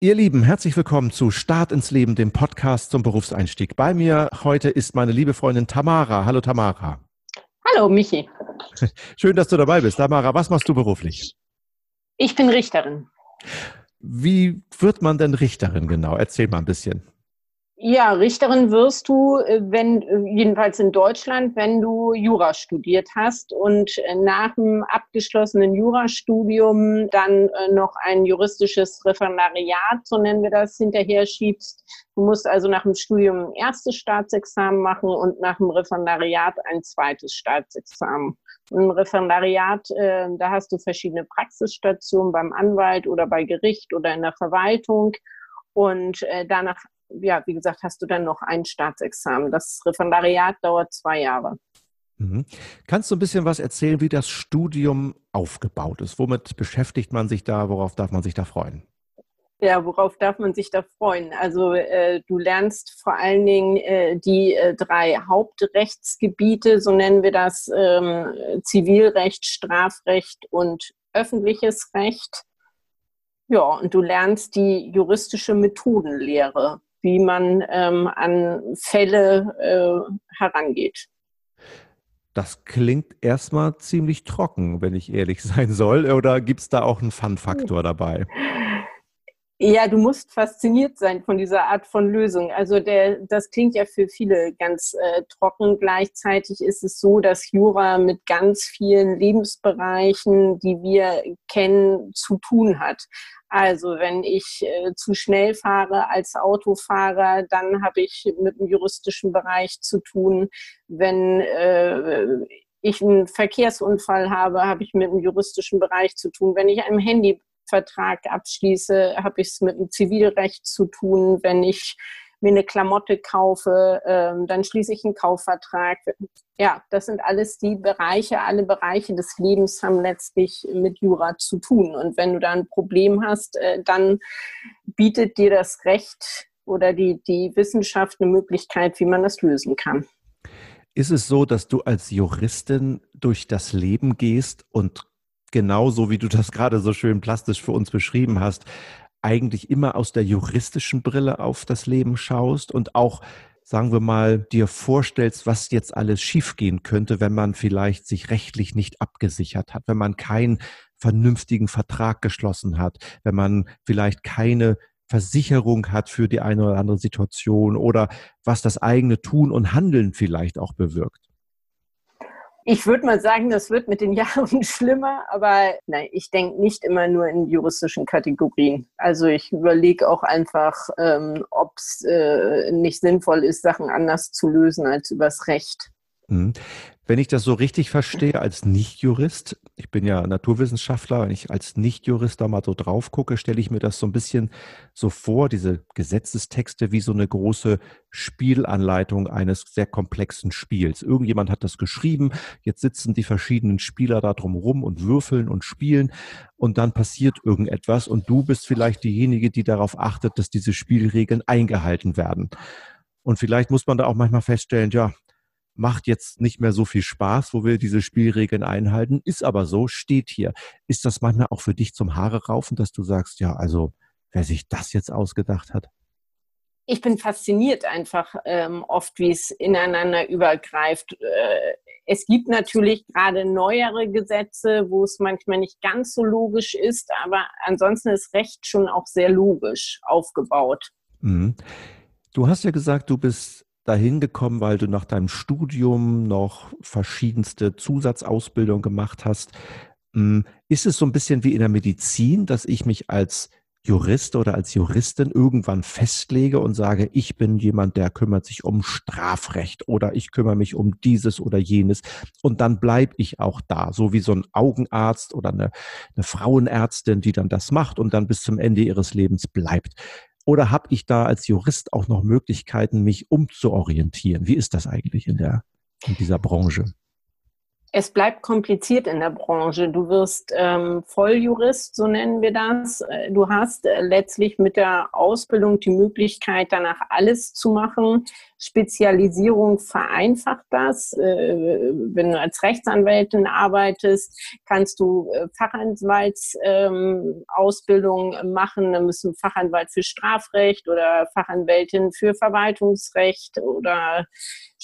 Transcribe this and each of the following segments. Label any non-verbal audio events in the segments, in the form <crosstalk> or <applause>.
Ihr Lieben, herzlich willkommen zu Start ins Leben, dem Podcast zum Berufseinstieg. Bei mir heute ist meine liebe Freundin Tamara. Hallo Tamara. Hallo Michi. <laughs> Schön, dass du dabei bist. Tamara, was machst du beruflich? Ich bin Richterin. Wie wird man denn Richterin genau? Erzähl mal ein bisschen. Ja, Richterin wirst du, äh, wenn, äh, jedenfalls in Deutschland, wenn du Jura studiert hast und äh, nach dem abgeschlossenen Jurastudium dann noch ein juristisches Referendariat, so nennen wir das, hinterher schiebst. Du musst also nach dem Studium ein erstes Staatsexamen machen und nach dem Referendariat ein zweites Staatsexamen. Im Referendariat, äh, da hast du verschiedene Praxisstationen beim Anwalt oder bei Gericht oder in der Verwaltung. Und danach ja, wie gesagt, hast du dann noch ein Staatsexamen. Das Referendariat dauert zwei Jahre. Mhm. Kannst du ein bisschen was erzählen, wie das Studium aufgebaut ist? Womit beschäftigt man sich da? Worauf darf man sich da freuen? Ja, worauf darf man sich da freuen? Also äh, du lernst vor allen Dingen äh, die äh, drei Hauptrechtsgebiete, so nennen wir das, ähm, Zivilrecht, Strafrecht und öffentliches Recht. Ja, und du lernst die juristische Methodenlehre wie man ähm, an Fälle äh, herangeht. Das klingt erstmal ziemlich trocken, wenn ich ehrlich <laughs> sein soll. Oder gibt es da auch einen Fun-Faktor <laughs> dabei? Ja, du musst fasziniert sein von dieser Art von Lösung. Also der, das klingt ja für viele ganz äh, trocken. Gleichzeitig ist es so, dass Jura mit ganz vielen Lebensbereichen, die wir kennen, zu tun hat. Also wenn ich äh, zu schnell fahre als Autofahrer, dann habe ich mit dem juristischen Bereich zu tun. Wenn äh, ich einen Verkehrsunfall habe, habe ich mit dem juristischen Bereich zu tun. Wenn ich einen Handyvertrag abschließe, habe ich es mit dem Zivilrecht zu tun. Wenn ich mir eine Klamotte kaufe, ähm, dann schließe ich einen Kaufvertrag. Ja, das sind alles die Bereiche, alle Bereiche des Lebens haben letztlich mit Jura zu tun. Und wenn du da ein Problem hast, äh, dann bietet dir das Recht oder die, die Wissenschaft eine Möglichkeit, wie man das lösen kann. Ist es so, dass du als Juristin durch das Leben gehst und genauso wie du das gerade so schön plastisch für uns beschrieben hast, eigentlich immer aus der juristischen Brille auf das Leben schaust und auch, sagen wir mal, dir vorstellst, was jetzt alles schiefgehen könnte, wenn man vielleicht sich rechtlich nicht abgesichert hat, wenn man keinen vernünftigen Vertrag geschlossen hat, wenn man vielleicht keine Versicherung hat für die eine oder andere Situation oder was das eigene Tun und Handeln vielleicht auch bewirkt. Ich würde mal sagen, das wird mit den <laughs> Jahren schlimmer, aber nein, ich denke nicht immer nur in juristischen Kategorien. Also ich überlege auch einfach, ähm, ob es äh, nicht sinnvoll ist, Sachen anders zu lösen als übers Recht. Wenn ich das so richtig verstehe als Nichtjurist, ich bin ja Naturwissenschaftler, wenn ich als Nichtjurist da mal so drauf gucke, stelle ich mir das so ein bisschen so vor, diese Gesetzestexte wie so eine große Spielanleitung eines sehr komplexen Spiels. Irgendjemand hat das geschrieben, jetzt sitzen die verschiedenen Spieler da drum rum und würfeln und spielen und dann passiert irgendetwas und du bist vielleicht diejenige, die darauf achtet, dass diese Spielregeln eingehalten werden. Und vielleicht muss man da auch manchmal feststellen, ja, macht jetzt nicht mehr so viel Spaß, wo wir diese Spielregeln einhalten, ist aber so, steht hier. Ist das manchmal auch für dich zum Haare raufen, dass du sagst, ja, also wer sich das jetzt ausgedacht hat? Ich bin fasziniert einfach ähm, oft, wie es ineinander übergreift. Äh, es gibt natürlich gerade neuere Gesetze, wo es manchmal nicht ganz so logisch ist, aber ansonsten ist Recht schon auch sehr logisch aufgebaut. Mhm. Du hast ja gesagt, du bist dahin gekommen, weil du nach deinem Studium noch verschiedenste Zusatzausbildung gemacht hast. Hm, ist es so ein bisschen wie in der Medizin, dass ich mich als Jurist oder als Juristin irgendwann festlege und sage, ich bin jemand, der kümmert sich um Strafrecht oder ich kümmere mich um dieses oder jenes und dann bleibe ich auch da, so wie so ein Augenarzt oder eine, eine Frauenärztin, die dann das macht und dann bis zum Ende ihres Lebens bleibt. Oder habe ich da als Jurist auch noch Möglichkeiten, mich umzuorientieren? Wie ist das eigentlich in, der, in dieser Branche? Es bleibt kompliziert in der Branche. Du wirst ähm, Volljurist, so nennen wir das. Äh, du hast äh, letztlich mit der Ausbildung die Möglichkeit, danach alles zu machen. Spezialisierung vereinfacht das. Äh, wenn du als Rechtsanwältin arbeitest, kannst du äh, Fachanwaltsausbildung ähm, machen. Bist du Fachanwalt für Strafrecht oder Fachanwältin für Verwaltungsrecht oder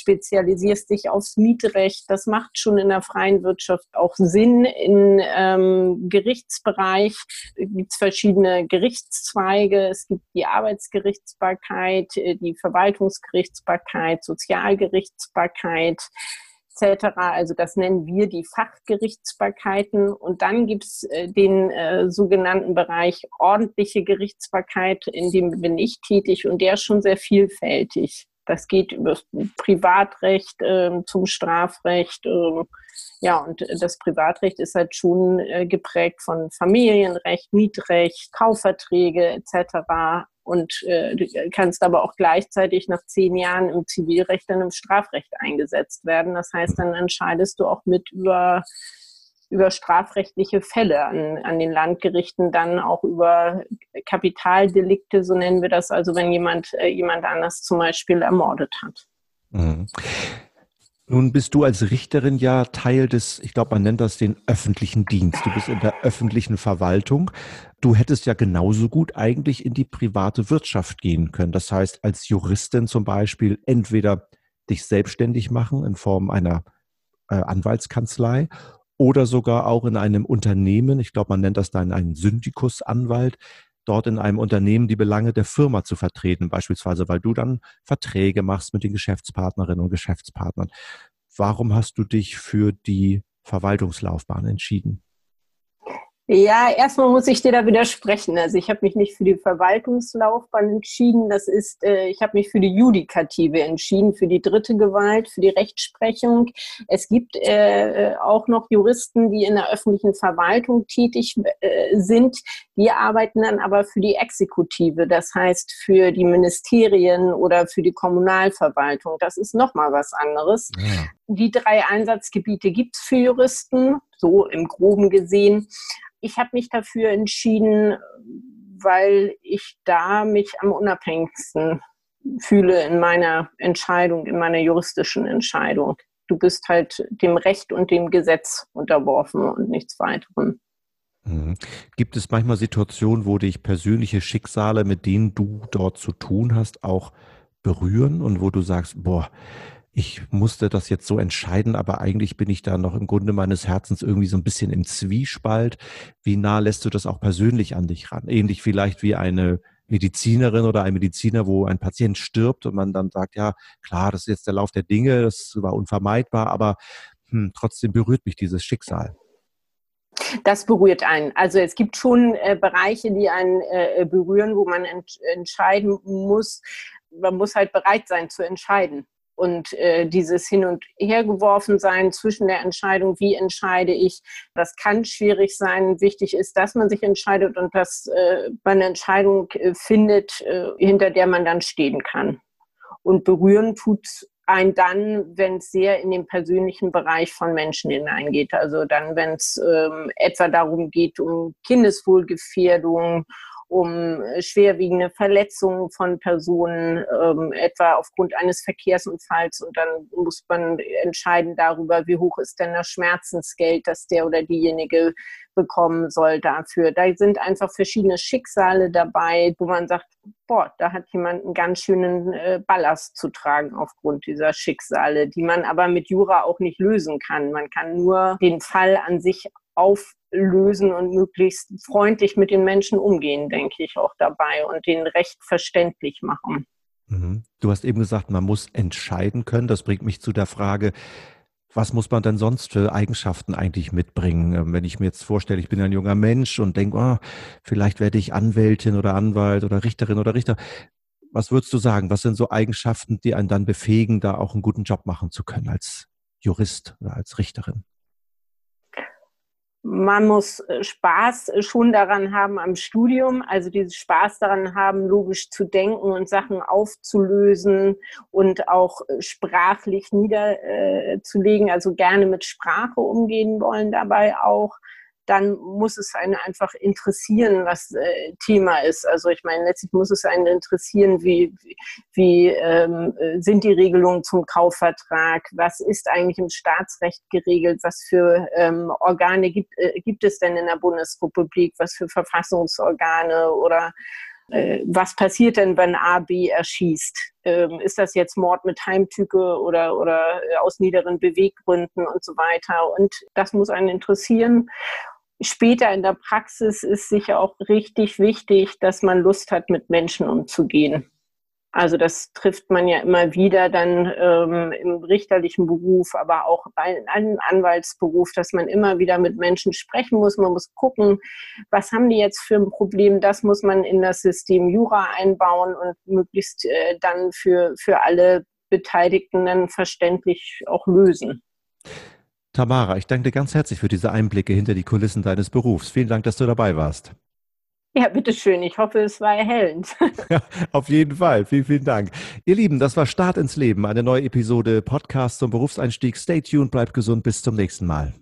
spezialisierst dich aufs Mietrecht. Das macht schon in der freien Wirtschaft auch Sinn. In ähm, Gerichtsbereich gibt es verschiedene Gerichtszweige. Es gibt die Arbeitsgerichtsbarkeit, äh, die Verwaltungsgerichtsbarkeit, Sozialgerichtsbarkeit etc. Also das nennen wir die Fachgerichtsbarkeiten. Und dann gibt es äh, den äh, sogenannten Bereich ordentliche Gerichtsbarkeit, in dem bin ich tätig und der ist schon sehr vielfältig. Das geht über das Privatrecht äh, zum Strafrecht. Äh, ja, und das Privatrecht ist halt schon äh, geprägt von Familienrecht, Mietrecht, Kaufverträge etc. Und äh, du kannst aber auch gleichzeitig nach zehn Jahren im Zivilrecht dann im Strafrecht eingesetzt werden. Das heißt, dann entscheidest du auch mit über über strafrechtliche Fälle an, an den Landgerichten, dann auch über Kapitaldelikte, so nennen wir das, also wenn jemand äh, jemand anders zum Beispiel ermordet hat. Mhm. Nun bist du als Richterin ja Teil des, ich glaube, man nennt das den öffentlichen Dienst. Du bist in der öffentlichen Verwaltung. Du hättest ja genauso gut eigentlich in die private Wirtschaft gehen können. Das heißt, als Juristin zum Beispiel entweder dich selbstständig machen in Form einer äh, Anwaltskanzlei oder sogar auch in einem Unternehmen, ich glaube, man nennt das dann einen Syndikusanwalt, dort in einem Unternehmen die Belange der Firma zu vertreten, beispielsweise, weil du dann Verträge machst mit den Geschäftspartnerinnen und Geschäftspartnern. Warum hast du dich für die Verwaltungslaufbahn entschieden? Ja, erstmal muss ich dir da widersprechen. Also ich habe mich nicht für die Verwaltungslaufbahn entschieden. Das ist, äh, ich habe mich für die Judikative entschieden, für die dritte Gewalt, für die Rechtsprechung. Es gibt äh, auch noch Juristen, die in der öffentlichen Verwaltung tätig äh, sind. Die arbeiten dann aber für die Exekutive, das heißt für die Ministerien oder für die Kommunalverwaltung. Das ist nochmal was anderes. Ja. Die drei Einsatzgebiete gibt es für Juristen, so im groben gesehen ich habe mich dafür entschieden, weil ich da mich am unabhängigsten fühle in meiner Entscheidung, in meiner juristischen Entscheidung. Du bist halt dem Recht und dem Gesetz unterworfen und nichts weiterem. Mhm. Gibt es manchmal Situationen, wo dich persönliche Schicksale, mit denen du dort zu tun hast, auch berühren und wo du sagst, boah, ich musste das jetzt so entscheiden, aber eigentlich bin ich da noch im Grunde meines Herzens irgendwie so ein bisschen im Zwiespalt. Wie nah lässt du das auch persönlich an dich ran? Ähnlich vielleicht wie eine Medizinerin oder ein Mediziner, wo ein Patient stirbt und man dann sagt, ja, klar, das ist jetzt der Lauf der Dinge, das war unvermeidbar, aber hm, trotzdem berührt mich dieses Schicksal. Das berührt einen. Also es gibt schon äh, Bereiche, die einen äh, berühren, wo man ent entscheiden muss. Man muss halt bereit sein zu entscheiden. Und äh, dieses Hin- und Hergeworfen sein zwischen der Entscheidung, wie entscheide ich, das kann schwierig sein. Wichtig ist, dass man sich entscheidet und dass äh, man eine Entscheidung äh, findet, äh, hinter der man dann stehen kann. Und berühren tut ein dann, wenn es sehr in den persönlichen Bereich von Menschen hineingeht. Also dann, wenn es ähm, etwa darum geht, um Kindeswohlgefährdung um schwerwiegende Verletzungen von Personen, ähm, etwa aufgrund eines Verkehrsunfalls. Und dann muss man entscheiden darüber, wie hoch ist denn das Schmerzensgeld, das der oder diejenige bekommen soll dafür. Da sind einfach verschiedene Schicksale dabei, wo man sagt, boah, da hat jemand einen ganz schönen äh, Ballast zu tragen aufgrund dieser Schicksale, die man aber mit Jura auch nicht lösen kann. Man kann nur den Fall an sich auflösen und möglichst freundlich mit den Menschen umgehen, denke ich auch dabei und den recht verständlich machen. Mhm. Du hast eben gesagt, man muss entscheiden können. Das bringt mich zu der Frage, was muss man denn sonst für Eigenschaften eigentlich mitbringen? Ähm, wenn ich mir jetzt vorstelle, ich bin ein junger Mensch und denke, oh, vielleicht werde ich Anwältin oder Anwalt oder Richterin oder Richter. Was würdest du sagen? Was sind so Eigenschaften, die einen dann befähigen, da auch einen guten Job machen zu können als Jurist oder als Richterin? Man muss äh, Spaß äh, schon daran haben am Studium, also diesen Spaß daran haben, logisch zu denken und Sachen aufzulösen und auch äh, sprachlich niederzulegen, also gerne mit Sprache umgehen wollen dabei auch dann muss es einen einfach interessieren, was äh, Thema ist. Also ich meine, letztlich muss es einen interessieren, wie, wie ähm, sind die Regelungen zum Kaufvertrag, was ist eigentlich im Staatsrecht geregelt, was für ähm, Organe gibt, äh, gibt es denn in der Bundesrepublik, was für Verfassungsorgane oder äh, was passiert denn, wenn A B erschießt? Ähm, ist das jetzt Mord mit Heimtücke oder, oder äh, aus niederen Beweggründen und so weiter? Und das muss einen interessieren später in der Praxis ist sicher auch richtig wichtig, dass man Lust hat, mit Menschen umzugehen. Also das trifft man ja immer wieder dann ähm, im richterlichen Beruf, aber auch bei einem Anwaltsberuf, dass man immer wieder mit Menschen sprechen muss. Man muss gucken, was haben die jetzt für ein Problem. Das muss man in das System Jura einbauen und möglichst äh, dann für, für alle Beteiligten dann verständlich auch lösen. Tamara, ich danke dir ganz herzlich für diese Einblicke hinter die Kulissen deines Berufs. Vielen Dank, dass du dabei warst. Ja, bitteschön. Ich hoffe, es war erhellend. <laughs> Ja, auf jeden Fall. Vielen, vielen Dank. Ihr Lieben, das war Start ins Leben, eine neue Episode Podcast zum Berufseinstieg. Stay tuned, bleibt gesund. Bis zum nächsten Mal.